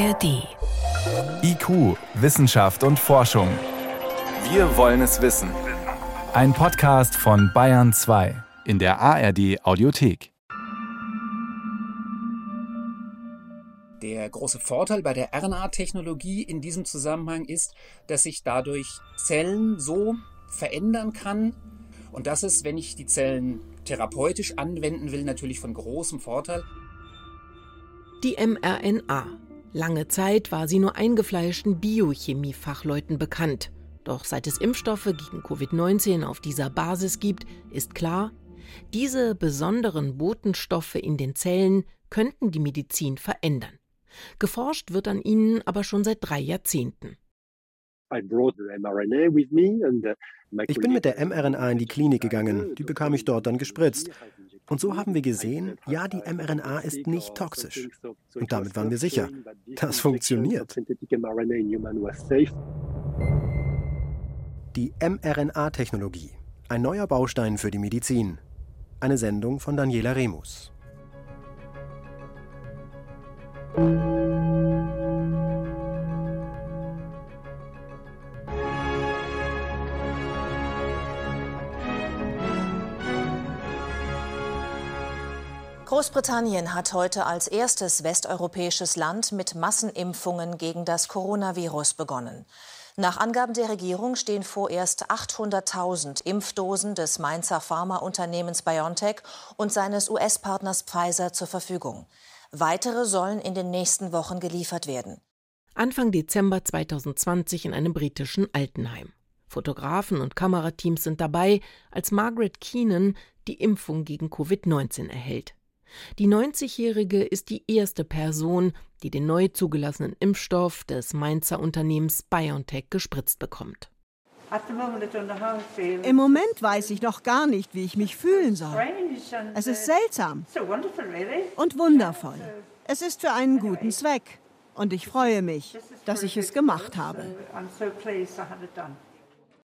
ARD. IQ, Wissenschaft und Forschung. Wir wollen es wissen. Ein Podcast von Bayern 2 in der ARD Audiothek. Der große Vorteil bei der RNA-Technologie in diesem Zusammenhang ist, dass sich dadurch Zellen so verändern kann und das ist, wenn ich die Zellen therapeutisch anwenden will, natürlich von großem Vorteil. Die mRNA. Lange Zeit war sie nur eingefleischten Biochemie-Fachleuten bekannt. Doch seit es Impfstoffe gegen Covid-19 auf dieser Basis gibt, ist klar, diese besonderen Botenstoffe in den Zellen könnten die Medizin verändern. Geforscht wird an ihnen aber schon seit drei Jahrzehnten. Ich bin mit der mRNA in die Klinik gegangen, die bekam ich dort dann gespritzt. Und so haben wir gesehen, ja, die mRNA ist nicht toxisch. Und damit waren wir sicher, das funktioniert. Die mRNA-Technologie, ein neuer Baustein für die Medizin. Eine Sendung von Daniela Remus. Großbritannien hat heute als erstes westeuropäisches Land mit Massenimpfungen gegen das Coronavirus begonnen. Nach Angaben der Regierung stehen vorerst 800.000 Impfdosen des Mainzer Pharmaunternehmens BioNTech und seines US-Partners Pfizer zur Verfügung. Weitere sollen in den nächsten Wochen geliefert werden. Anfang Dezember 2020 in einem britischen Altenheim. Fotografen und Kamerateams sind dabei, als Margaret Keenan die Impfung gegen Covid-19 erhält. Die 90-Jährige ist die erste Person, die den neu zugelassenen Impfstoff des Mainzer Unternehmens BioNTech gespritzt bekommt. Im Moment weiß ich noch gar nicht, wie ich mich fühlen soll. Es ist seltsam und wundervoll. Es ist für einen guten Zweck. Und ich freue mich, dass ich es gemacht habe.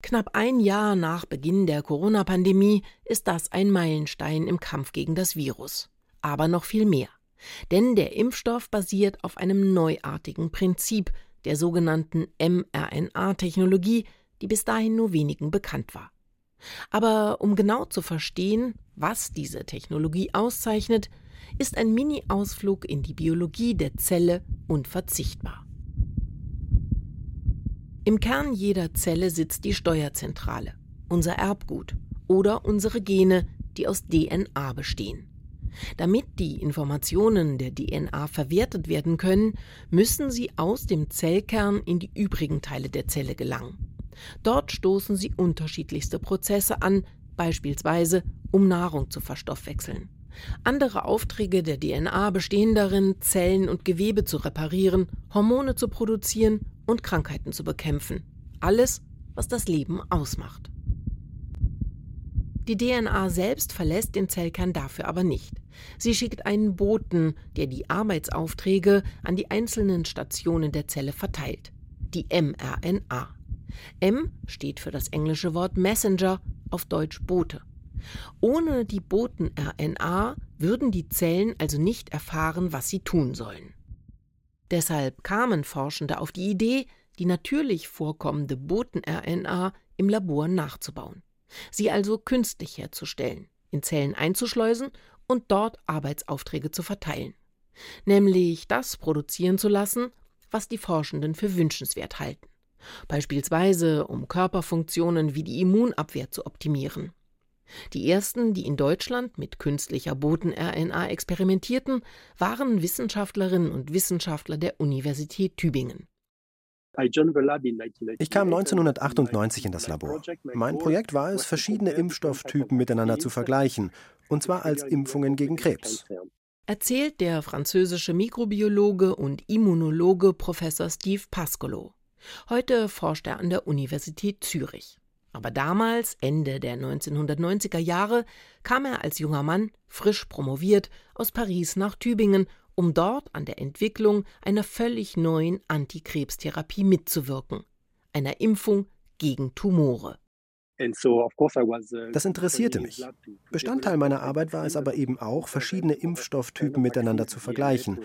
Knapp ein Jahr nach Beginn der Corona-Pandemie ist das ein Meilenstein im Kampf gegen das Virus aber noch viel mehr. Denn der Impfstoff basiert auf einem neuartigen Prinzip, der sogenannten mRNA-Technologie, die bis dahin nur wenigen bekannt war. Aber um genau zu verstehen, was diese Technologie auszeichnet, ist ein Mini-Ausflug in die Biologie der Zelle unverzichtbar. Im Kern jeder Zelle sitzt die Steuerzentrale, unser Erbgut oder unsere Gene, die aus DNA bestehen. Damit die Informationen der DNA verwertet werden können, müssen sie aus dem Zellkern in die übrigen Teile der Zelle gelangen. Dort stoßen sie unterschiedlichste Prozesse an, beispielsweise um Nahrung zu verstoffwechseln. Andere Aufträge der DNA bestehen darin, Zellen und Gewebe zu reparieren, Hormone zu produzieren und Krankheiten zu bekämpfen. Alles, was das Leben ausmacht. Die DNA selbst verlässt den Zellkern dafür aber nicht. Sie schickt einen Boten, der die Arbeitsaufträge an die einzelnen Stationen der Zelle verteilt. Die mRNA. M steht für das englische Wort Messenger, auf Deutsch Bote. Ohne die Boten-RNA würden die Zellen also nicht erfahren, was sie tun sollen. Deshalb kamen Forschende auf die Idee, die natürlich vorkommende Boten-RNA im Labor nachzubauen sie also künstlich herzustellen, in Zellen einzuschleusen und dort Arbeitsaufträge zu verteilen. Nämlich das produzieren zu lassen, was die Forschenden für wünschenswert halten. Beispielsweise um Körperfunktionen wie die Immunabwehr zu optimieren. Die ersten, die in Deutschland mit künstlicher Boten-RNA experimentierten, waren Wissenschaftlerinnen und Wissenschaftler der Universität Tübingen. Ich kam 1998 in das Labor. Mein Projekt war es, verschiedene Impfstofftypen miteinander zu vergleichen, und zwar als Impfungen gegen Krebs. Erzählt der französische Mikrobiologe und Immunologe Professor Steve Pascolo. Heute forscht er an der Universität Zürich. Aber damals, Ende der 1990er Jahre, kam er als junger Mann, frisch promoviert, aus Paris nach Tübingen um dort an der Entwicklung einer völlig neuen Antikrebstherapie mitzuwirken, einer Impfung gegen Tumore. Das interessierte mich. Bestandteil meiner Arbeit war es aber eben auch, verschiedene Impfstofftypen miteinander zu vergleichen.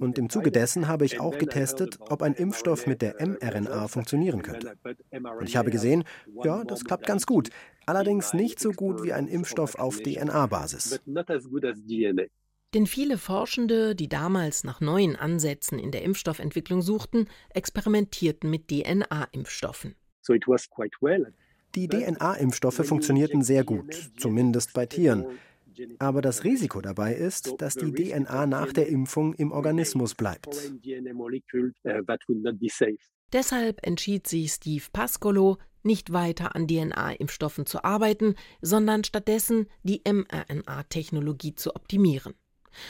Und im Zuge dessen habe ich auch getestet, ob ein Impfstoff mit der mRNA funktionieren könnte. Und ich habe gesehen, ja, das klappt ganz gut. Allerdings nicht so gut wie ein Impfstoff auf DNA-Basis. Denn viele Forschende, die damals nach neuen Ansätzen in der Impfstoffentwicklung suchten, experimentierten mit DNA-Impfstoffen. Die DNA-Impfstoffe funktionierten sehr gut, zumindest bei Tieren. Aber das Risiko dabei ist, dass die DNA nach der Impfung im Organismus bleibt. Deshalb entschied sich Steve Pascolo, nicht weiter an DNA-Impfstoffen zu arbeiten, sondern stattdessen die mRNA-Technologie zu optimieren.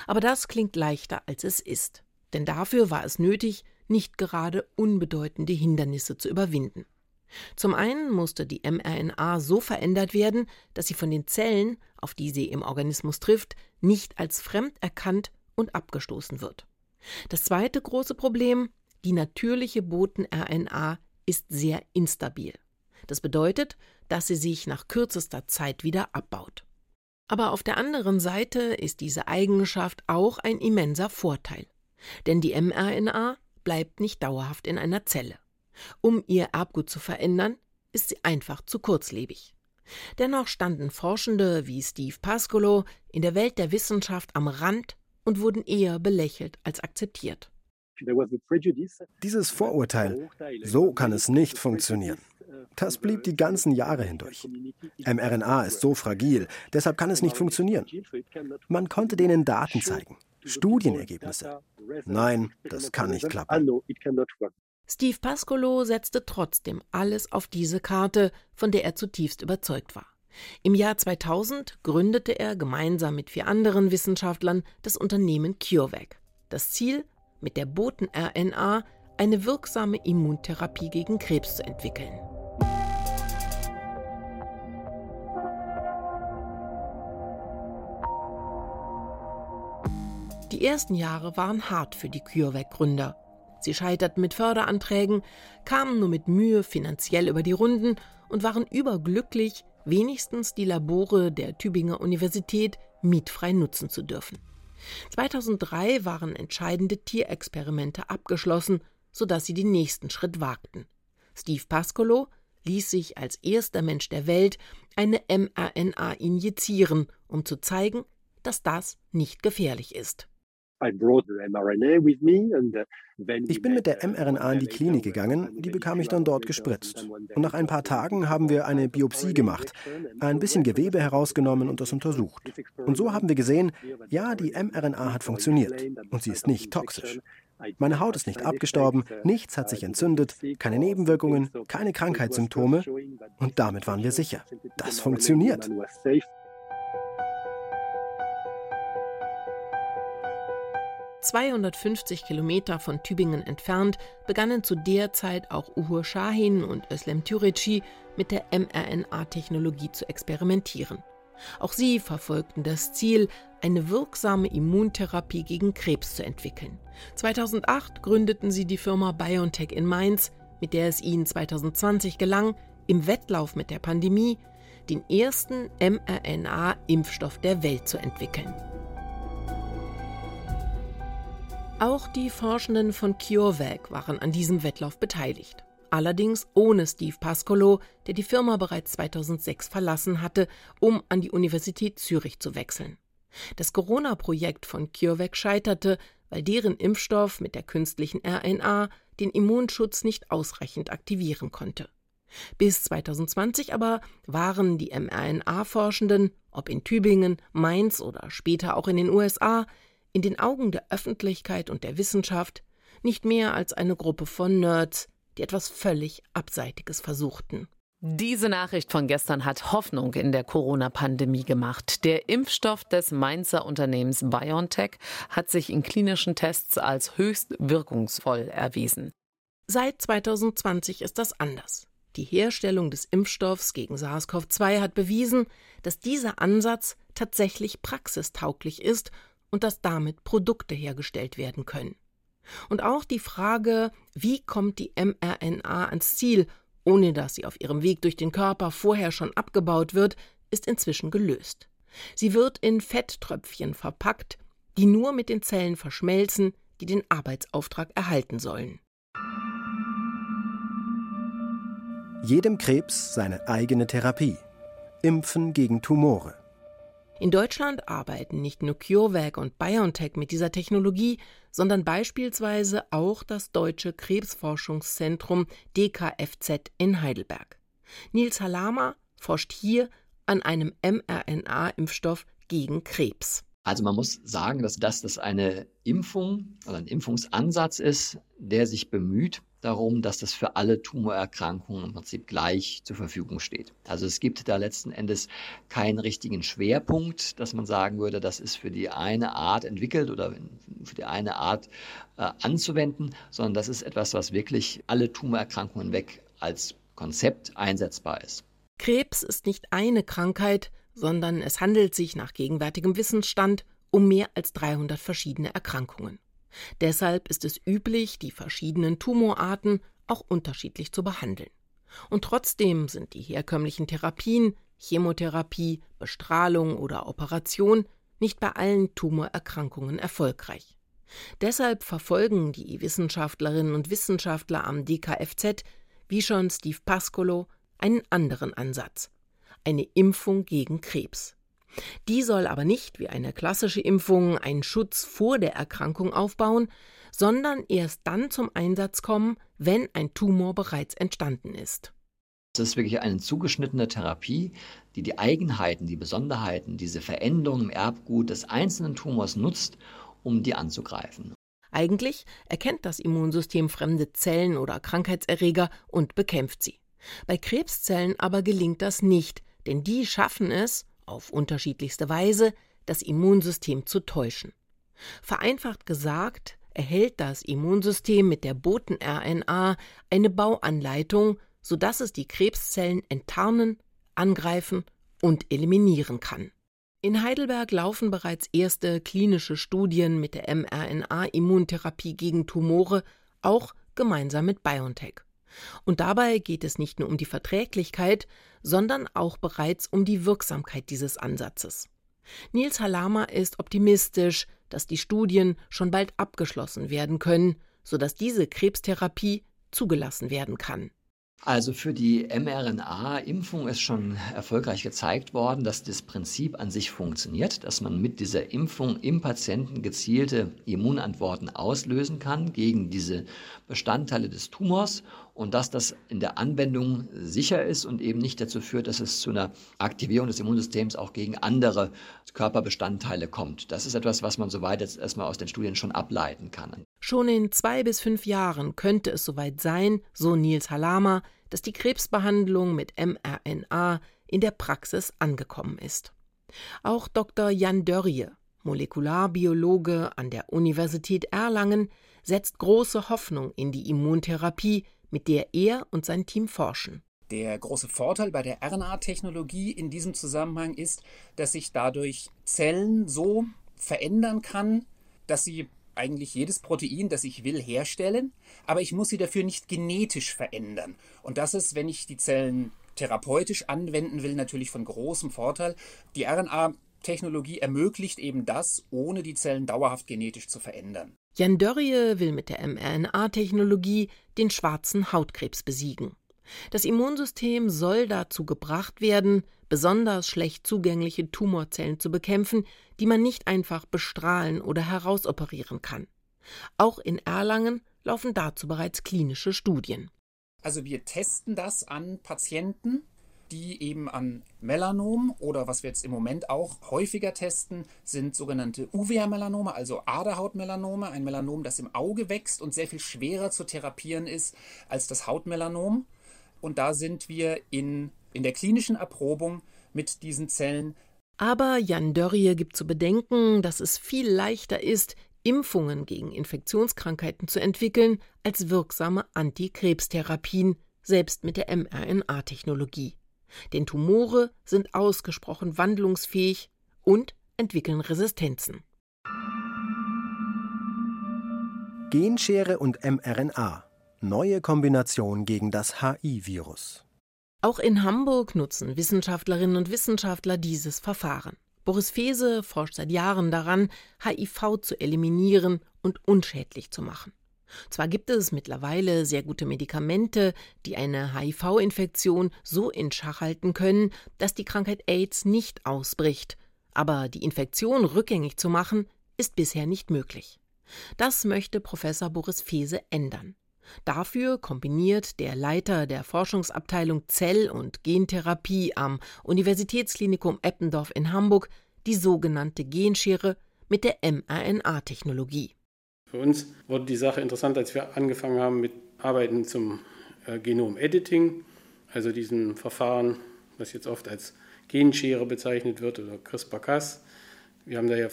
Aber das klingt leichter, als es ist. Denn dafür war es nötig, nicht gerade unbedeutende Hindernisse zu überwinden. Zum einen musste die mRNA so verändert werden, dass sie von den Zellen, auf die sie im Organismus trifft, nicht als fremd erkannt und abgestoßen wird. Das zweite große Problem, die natürliche Boten-RNA ist sehr instabil. Das bedeutet, dass sie sich nach kürzester Zeit wieder abbaut. Aber auf der anderen Seite ist diese Eigenschaft auch ein immenser Vorteil. Denn die mRNA bleibt nicht dauerhaft in einer Zelle. Um ihr Erbgut zu verändern, ist sie einfach zu kurzlebig. Dennoch standen Forschende wie Steve Pascolo in der Welt der Wissenschaft am Rand und wurden eher belächelt als akzeptiert. Dieses Vorurteil, so kann es nicht funktionieren. Das blieb die ganzen Jahre hindurch. mRNA ist so fragil, deshalb kann es nicht funktionieren. Man konnte denen Daten zeigen, Studienergebnisse. Nein, das kann nicht klappen. Steve Pascolo setzte trotzdem alles auf diese Karte, von der er zutiefst überzeugt war. Im Jahr 2000 gründete er gemeinsam mit vier anderen Wissenschaftlern das Unternehmen CureVac. Das Ziel, mit der Boten-RNA eine wirksame Immuntherapie gegen Krebs zu entwickeln. Die ersten Jahre waren hart für die CureVac-Gründer. Sie scheiterten mit Förderanträgen, kamen nur mit Mühe finanziell über die Runden und waren überglücklich, wenigstens die Labore der Tübinger Universität mietfrei nutzen zu dürfen. 2003 waren entscheidende Tierexperimente abgeschlossen, sodass sie den nächsten Schritt wagten. Steve Pascolo ließ sich als erster Mensch der Welt eine mRNA injizieren, um zu zeigen, dass das nicht gefährlich ist. Uh, ich bin mit der mRNA in die Klinik gegangen, die bekam ich dann dort gespritzt. Und nach ein paar Tagen haben wir eine Biopsie gemacht, ein bisschen Gewebe herausgenommen und das untersucht. Und so haben wir gesehen, ja, die mRNA hat funktioniert und sie ist nicht toxisch. Meine Haut ist nicht abgestorben, nichts hat sich entzündet, keine Nebenwirkungen, keine Krankheitssymptome. Und damit waren wir sicher. Das funktioniert. 250 Kilometer von Tübingen entfernt begannen zu der Zeit auch Uhur Shahin und Özlem Türeci mit der mRNA-Technologie zu experimentieren. Auch sie verfolgten das Ziel, eine wirksame Immuntherapie gegen Krebs zu entwickeln. 2008 gründeten sie die Firma BioNTech in Mainz, mit der es ihnen 2020 gelang, im Wettlauf mit der Pandemie den ersten mRNA-Impfstoff der Welt zu entwickeln. Auch die Forschenden von CureVac waren an diesem Wettlauf beteiligt. Allerdings ohne Steve Pascolo, der die Firma bereits 2006 verlassen hatte, um an die Universität Zürich zu wechseln. Das Corona-Projekt von CureVac scheiterte, weil deren Impfstoff mit der künstlichen RNA den Immunschutz nicht ausreichend aktivieren konnte. Bis 2020 aber waren die mRNA-Forschenden, ob in Tübingen, Mainz oder später auch in den USA, in den Augen der Öffentlichkeit und der Wissenschaft nicht mehr als eine Gruppe von Nerds, die etwas völlig Abseitiges versuchten. Diese Nachricht von gestern hat Hoffnung in der Corona-Pandemie gemacht. Der Impfstoff des Mainzer Unternehmens BioNTech hat sich in klinischen Tests als höchst wirkungsvoll erwiesen. Seit 2020 ist das anders. Die Herstellung des Impfstoffs gegen SARS-CoV-2 hat bewiesen, dass dieser Ansatz tatsächlich praxistauglich ist und dass damit Produkte hergestellt werden können. Und auch die Frage, wie kommt die mRNA ans Ziel ohne dass sie auf ihrem Weg durch den Körper vorher schon abgebaut wird, ist inzwischen gelöst. Sie wird in Fetttröpfchen verpackt, die nur mit den Zellen verschmelzen, die den Arbeitsauftrag erhalten sollen. Jedem Krebs seine eigene Therapie. Impfen gegen Tumore. In Deutschland arbeiten nicht nur CureVac und BioNTech mit dieser Technologie, sondern beispielsweise auch das Deutsche Krebsforschungszentrum DKFZ in Heidelberg. Nils Halama forscht hier an einem mRNA-Impfstoff gegen Krebs. Also man muss sagen, dass das, das eine Impfung oder ein Impfungsansatz ist, der sich bemüht, darum, dass das für alle Tumorerkrankungen im Prinzip gleich zur Verfügung steht. Also es gibt da letzten Endes keinen richtigen Schwerpunkt, dass man sagen würde, das ist für die eine Art entwickelt oder für die eine Art äh, anzuwenden, sondern das ist etwas, was wirklich alle Tumorerkrankungen weg als Konzept einsetzbar ist. Krebs ist nicht eine Krankheit, sondern es handelt sich nach gegenwärtigem Wissensstand um mehr als 300 verschiedene Erkrankungen. Deshalb ist es üblich, die verschiedenen Tumorarten auch unterschiedlich zu behandeln. Und trotzdem sind die herkömmlichen Therapien, Chemotherapie, Bestrahlung oder Operation nicht bei allen Tumorerkrankungen erfolgreich. Deshalb verfolgen die Wissenschaftlerinnen und Wissenschaftler am DKFZ, wie schon Steve Pascolo, einen anderen Ansatz eine Impfung gegen Krebs. Die soll aber nicht wie eine klassische Impfung einen Schutz vor der Erkrankung aufbauen, sondern erst dann zum Einsatz kommen, wenn ein Tumor bereits entstanden ist. Es ist wirklich eine zugeschnittene Therapie, die die Eigenheiten, die Besonderheiten, diese Veränderungen im Erbgut des einzelnen Tumors nutzt, um die anzugreifen. Eigentlich erkennt das Immunsystem fremde Zellen oder Krankheitserreger und bekämpft sie. Bei Krebszellen aber gelingt das nicht, denn die schaffen es, auf unterschiedlichste Weise, das Immunsystem zu täuschen. Vereinfacht gesagt, erhält das Immunsystem mit der Boten-RNA eine Bauanleitung, sodass es die Krebszellen enttarnen, angreifen und eliminieren kann. In Heidelberg laufen bereits erste klinische Studien mit der mRNA-Immuntherapie gegen Tumore, auch gemeinsam mit BioNTech. Und dabei geht es nicht nur um die Verträglichkeit, sondern auch bereits um die Wirksamkeit dieses Ansatzes. Nils Halama ist optimistisch, dass die Studien schon bald abgeschlossen werden können, sodass diese Krebstherapie zugelassen werden kann. Also für die mRNA-Impfung ist schon erfolgreich gezeigt worden, dass das Prinzip an sich funktioniert, dass man mit dieser Impfung im Patienten gezielte Immunantworten auslösen kann gegen diese Bestandteile des Tumors und dass das in der Anwendung sicher ist und eben nicht dazu führt, dass es zu einer Aktivierung des Immunsystems auch gegen andere Körperbestandteile kommt. Das ist etwas, was man soweit jetzt erstmal aus den Studien schon ableiten kann. Schon in zwei bis fünf Jahren könnte es soweit sein, so Nils Halama, dass die Krebsbehandlung mit mRNA in der Praxis angekommen ist. Auch Dr. Jan Dörrie, Molekularbiologe an der Universität Erlangen, setzt große Hoffnung in die Immuntherapie, mit der er und sein Team forschen. Der große Vorteil bei der RNA-Technologie in diesem Zusammenhang ist, dass sich dadurch Zellen so verändern kann, dass sie eigentlich jedes Protein, das ich will, herstellen, aber ich muss sie dafür nicht genetisch verändern. Und das ist, wenn ich die Zellen therapeutisch anwenden will, natürlich von großem Vorteil. Die RNA-Technologie ermöglicht eben das, ohne die Zellen dauerhaft genetisch zu verändern. Jan Dörrie will mit der mRNA-Technologie den schwarzen Hautkrebs besiegen. Das Immunsystem soll dazu gebracht werden, besonders schlecht zugängliche Tumorzellen zu bekämpfen, die man nicht einfach bestrahlen oder herausoperieren kann. Auch in Erlangen laufen dazu bereits klinische Studien. Also wir testen das an Patienten die eben an Melanom oder was wir jetzt im Moment auch häufiger testen, sind sogenannte Uvea-Melanome, also Aderhautmelanome, ein Melanom, das im Auge wächst und sehr viel schwerer zu therapieren ist als das Hautmelanom. Und da sind wir in, in der klinischen Erprobung mit diesen Zellen. Aber Jan Dörrie gibt zu bedenken, dass es viel leichter ist, Impfungen gegen Infektionskrankheiten zu entwickeln, als wirksame Antikrebstherapien, selbst mit der mRNA-Technologie. Denn Tumore sind ausgesprochen wandlungsfähig und entwickeln Resistenzen. Genschere und mRNA. neue Kombination gegen das HI-Virus. Auch in Hamburg nutzen Wissenschaftlerinnen und Wissenschaftler dieses Verfahren. Boris Fese forscht seit Jahren daran, HIV zu eliminieren und unschädlich zu machen. Zwar gibt es mittlerweile sehr gute Medikamente, die eine HIV-Infektion so in Schach halten können, dass die Krankheit AIDS nicht ausbricht, aber die Infektion rückgängig zu machen, ist bisher nicht möglich. Das möchte Professor Boris Fese ändern. Dafür kombiniert der Leiter der Forschungsabteilung Zell- und Gentherapie am Universitätsklinikum Eppendorf in Hamburg die sogenannte Genschere mit der mRNA-Technologie. Für uns wurde die Sache interessant, als wir angefangen haben mit Arbeiten zum äh, Genom-Editing, also diesem Verfahren, was jetzt oft als Genschere bezeichnet wird oder CRISPR-Cas. Wir haben da ja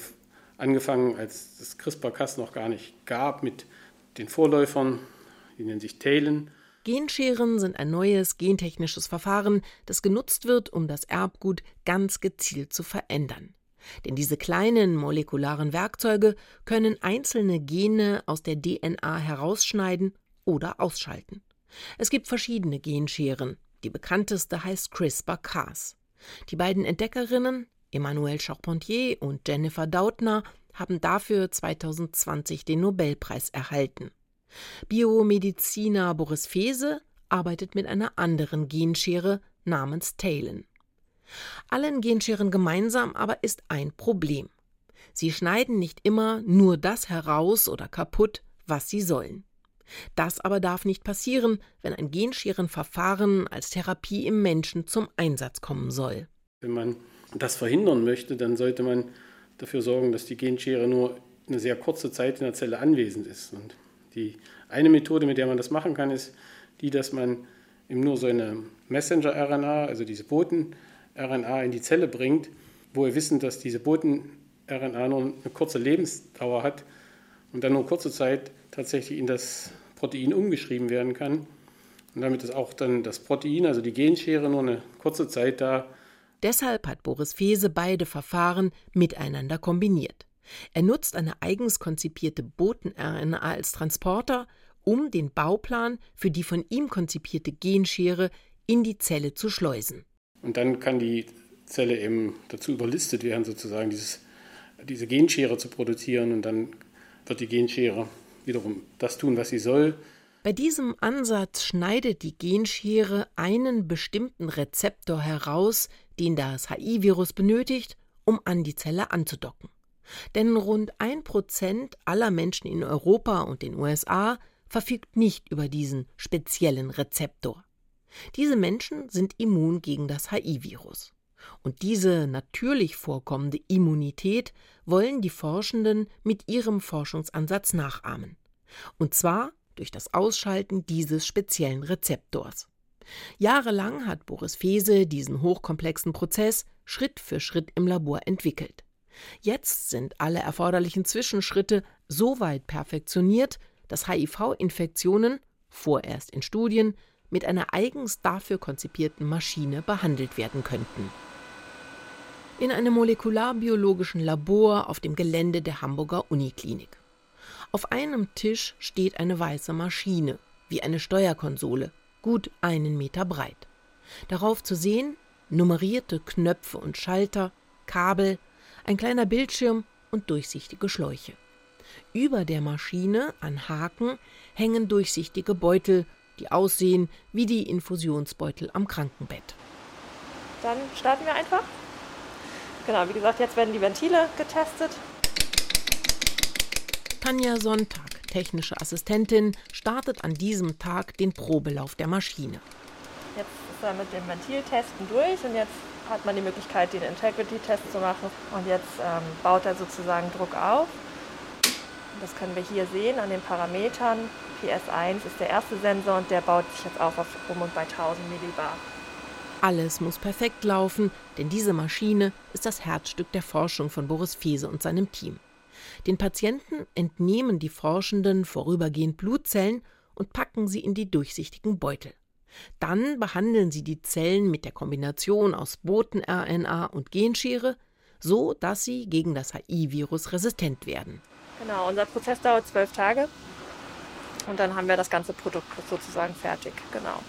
angefangen, als es CRISPR-Cas noch gar nicht gab, mit den Vorläufern, die nennen sich Talen. Genscheren sind ein neues gentechnisches Verfahren, das genutzt wird, um das Erbgut ganz gezielt zu verändern. Denn diese kleinen molekularen Werkzeuge können einzelne Gene aus der DNA herausschneiden oder ausschalten. Es gibt verschiedene Genscheren. Die bekannteste heißt CRISPR-Cas. Die beiden Entdeckerinnen, Emmanuelle Charpentier und Jennifer Doudna, haben dafür 2020 den Nobelpreis erhalten. Biomediziner Boris Fese arbeitet mit einer anderen Genschere namens Talon. Allen Genscheren gemeinsam aber ist ein Problem. Sie schneiden nicht immer nur das heraus oder kaputt, was sie sollen. Das aber darf nicht passieren, wenn ein Genscherenverfahren als Therapie im Menschen zum Einsatz kommen soll. Wenn man das verhindern möchte, dann sollte man dafür sorgen, dass die Genschere nur eine sehr kurze Zeit in der Zelle anwesend ist. Und die eine Methode, mit der man das machen kann, ist die, dass man eben nur so eine Messenger-RNA, also diese Boten, RNA in die Zelle bringt, wo wir wissen, dass diese Boten-RNA nur eine kurze Lebensdauer hat und dann nur kurze Zeit tatsächlich in das Protein umgeschrieben werden kann. Und damit ist auch dann das Protein, also die Genschere, nur eine kurze Zeit da. Deshalb hat Boris Fese beide Verfahren miteinander kombiniert. Er nutzt eine eigens konzipierte Boten-RNA als Transporter, um den Bauplan für die von ihm konzipierte Genschere in die Zelle zu schleusen. Und dann kann die Zelle eben dazu überlistet werden, sozusagen dieses, diese Genschere zu produzieren. Und dann wird die Genschere wiederum das tun, was sie soll. Bei diesem Ansatz schneidet die Genschere einen bestimmten Rezeptor heraus, den das HI-Virus benötigt, um an die Zelle anzudocken. Denn rund ein Prozent aller Menschen in Europa und den USA verfügt nicht über diesen speziellen Rezeptor. Diese Menschen sind immun gegen das HIV-Virus. Und diese natürlich vorkommende Immunität wollen die Forschenden mit ihrem Forschungsansatz nachahmen. Und zwar durch das Ausschalten dieses speziellen Rezeptors. Jahrelang hat Boris Fese diesen hochkomplexen Prozess Schritt für Schritt im Labor entwickelt. Jetzt sind alle erforderlichen Zwischenschritte so weit perfektioniert, dass HIV-Infektionen, vorerst in Studien, mit einer eigens dafür konzipierten Maschine behandelt werden könnten. In einem molekularbiologischen Labor auf dem Gelände der Hamburger Uniklinik. Auf einem Tisch steht eine weiße Maschine, wie eine Steuerkonsole, gut einen Meter breit. Darauf zu sehen nummerierte Knöpfe und Schalter, Kabel, ein kleiner Bildschirm und durchsichtige Schläuche. Über der Maschine an Haken hängen durchsichtige Beutel die aussehen wie die Infusionsbeutel am Krankenbett. Dann starten wir einfach. Genau, wie gesagt, jetzt werden die Ventile getestet. Tanja Sonntag, technische Assistentin, startet an diesem Tag den Probelauf der Maschine. Jetzt ist er mit dem Ventiltesten durch und jetzt hat man die Möglichkeit, den Integrity-Test zu machen. Und jetzt ähm, baut er sozusagen Druck auf. Das können wir hier sehen an den Parametern. PS1 ist der erste Sensor und der baut sich jetzt auf auf um und bei 1000 Millibar. Alles muss perfekt laufen, denn diese Maschine ist das Herzstück der Forschung von Boris Fese und seinem Team. Den Patienten entnehmen die Forschenden vorübergehend Blutzellen und packen sie in die durchsichtigen Beutel. Dann behandeln sie die Zellen mit der Kombination aus Boten-RNA und Genschere, so dass sie gegen das HI-Virus resistent werden. Genau, unser Prozess dauert zwölf Tage. Und dann haben wir das ganze Produkt sozusagen fertig, genau.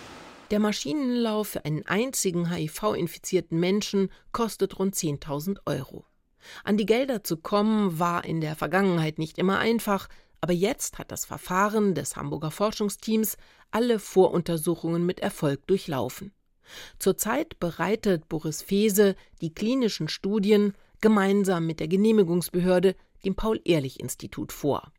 Der Maschinenlauf für einen einzigen HIV-infizierten Menschen kostet rund 10.000 Euro. An die Gelder zu kommen war in der Vergangenheit nicht immer einfach, aber jetzt hat das Verfahren des Hamburger Forschungsteams alle Voruntersuchungen mit Erfolg durchlaufen. Zurzeit bereitet Boris Fese die klinischen Studien gemeinsam mit der Genehmigungsbehörde, dem Paul-Ehrlich-Institut, vor.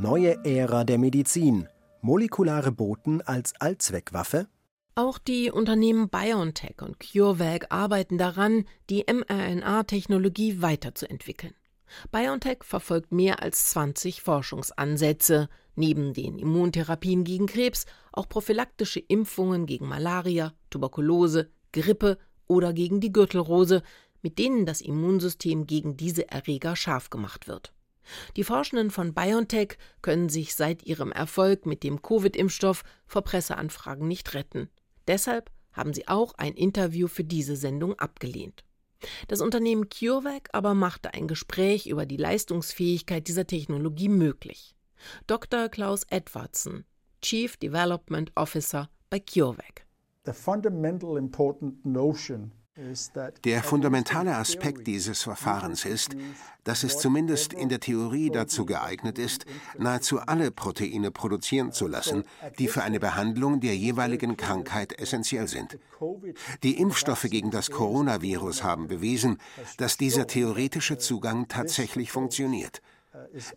Neue Ära der Medizin. Molekulare Boten als Allzweckwaffe? Auch die Unternehmen BioNTech und CureVac arbeiten daran, die mRNA-Technologie weiterzuentwickeln. BioNTech verfolgt mehr als 20 Forschungsansätze, neben den Immuntherapien gegen Krebs auch prophylaktische Impfungen gegen Malaria, Tuberkulose, Grippe oder gegen die Gürtelrose, mit denen das Immunsystem gegen diese Erreger scharf gemacht wird. Die Forschenden von BioNTech können sich seit ihrem Erfolg mit dem Covid-Impfstoff vor Presseanfragen nicht retten. Deshalb haben sie auch ein Interview für diese Sendung abgelehnt. Das Unternehmen CureVac aber machte ein Gespräch über die Leistungsfähigkeit dieser Technologie möglich. Dr. Klaus Edwardson, Chief Development Officer bei CureVac. The fundamental important notion der fundamentale Aspekt dieses Verfahrens ist, dass es zumindest in der Theorie dazu geeignet ist, nahezu alle Proteine produzieren zu lassen, die für eine Behandlung der jeweiligen Krankheit essentiell sind. Die Impfstoffe gegen das Coronavirus haben bewiesen, dass dieser theoretische Zugang tatsächlich funktioniert.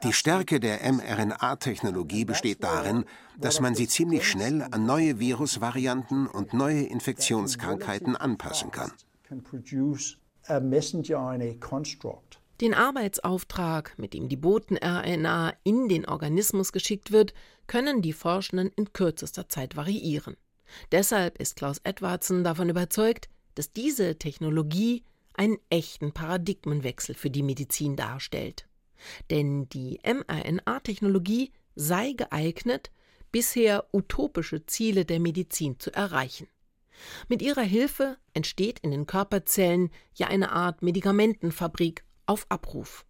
Die Stärke der mRNA-Technologie besteht darin, dass man sie ziemlich schnell an neue Virusvarianten und neue Infektionskrankheiten anpassen kann. Den Arbeitsauftrag, mit dem die Boten-RNA in den Organismus geschickt wird, können die Forschenden in kürzester Zeit variieren. Deshalb ist Klaus Edwardson davon überzeugt, dass diese Technologie einen echten Paradigmenwechsel für die Medizin darstellt. Denn die mRNA-Technologie sei geeignet, bisher utopische Ziele der Medizin zu erreichen. Mit ihrer Hilfe entsteht in den Körperzellen ja eine Art Medikamentenfabrik auf Abruf.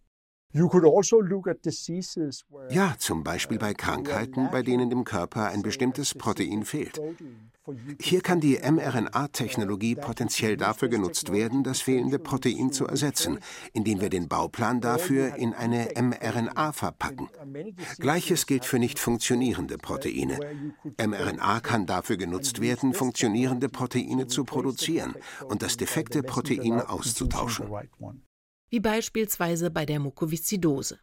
Also ja, zum Beispiel bei Krankheiten, bei denen dem Körper ein bestimmtes Protein fehlt. Hier kann die mRNA-Technologie potenziell dafür genutzt werden, das fehlende Protein zu ersetzen, indem wir den Bauplan dafür in eine mRNA verpacken. Gleiches gilt für nicht funktionierende Proteine. mRNA kann dafür genutzt werden, funktionierende Proteine zu produzieren und das defekte Protein auszutauschen wie beispielsweise bei der Mukoviszidose.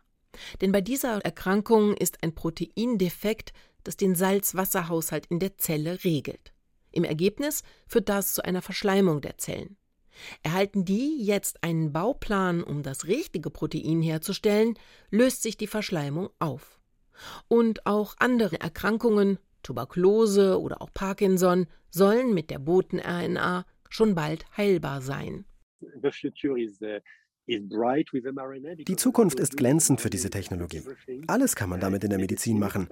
Denn bei dieser Erkrankung ist ein Protein defekt, das den Salz-Wasser-Haushalt in der Zelle regelt. Im Ergebnis führt das zu einer Verschleimung der Zellen. Erhalten die jetzt einen Bauplan, um das richtige Protein herzustellen, löst sich die Verschleimung auf. Und auch andere Erkrankungen, Tuberkulose oder auch Parkinson, sollen mit der Boten-RNA schon bald heilbar sein. Die Zukunft ist glänzend für diese Technologie. Alles kann man damit in der Medizin machen.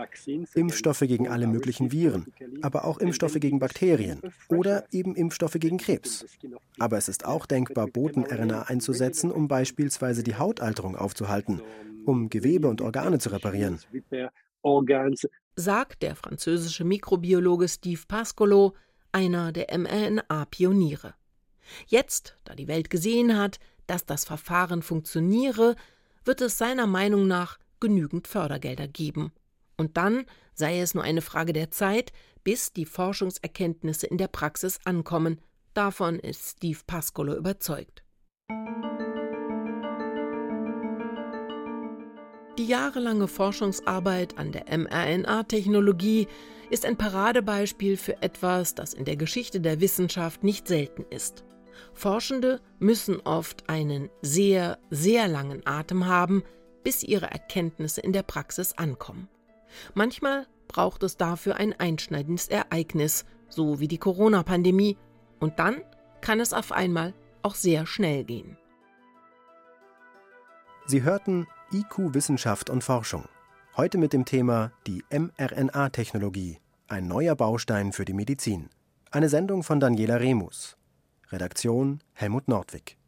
Impfstoffe gegen alle möglichen Viren, aber auch Impfstoffe gegen Bakterien oder eben Impfstoffe gegen Krebs. Aber es ist auch denkbar, Boten-RNA einzusetzen, um beispielsweise die Hautalterung aufzuhalten, um Gewebe und Organe zu reparieren. Sagt der französische Mikrobiologe Steve Pascolo, einer der mRNA-Pioniere. Jetzt, da die Welt gesehen hat, dass das Verfahren funktioniere, wird es seiner Meinung nach genügend Fördergelder geben. Und dann sei es nur eine Frage der Zeit, bis die Forschungserkenntnisse in der Praxis ankommen. Davon ist Steve Pascolo überzeugt. Die jahrelange Forschungsarbeit an der mRNA-Technologie ist ein Paradebeispiel für etwas, das in der Geschichte der Wissenschaft nicht selten ist. Forschende müssen oft einen sehr, sehr langen Atem haben, bis ihre Erkenntnisse in der Praxis ankommen. Manchmal braucht es dafür ein einschneidendes Ereignis, so wie die Corona-Pandemie, und dann kann es auf einmal auch sehr schnell gehen. Sie hörten IQ Wissenschaft und Forschung. Heute mit dem Thema die mRNA-Technologie, ein neuer Baustein für die Medizin. Eine Sendung von Daniela Remus. Redaktion Helmut Nordwig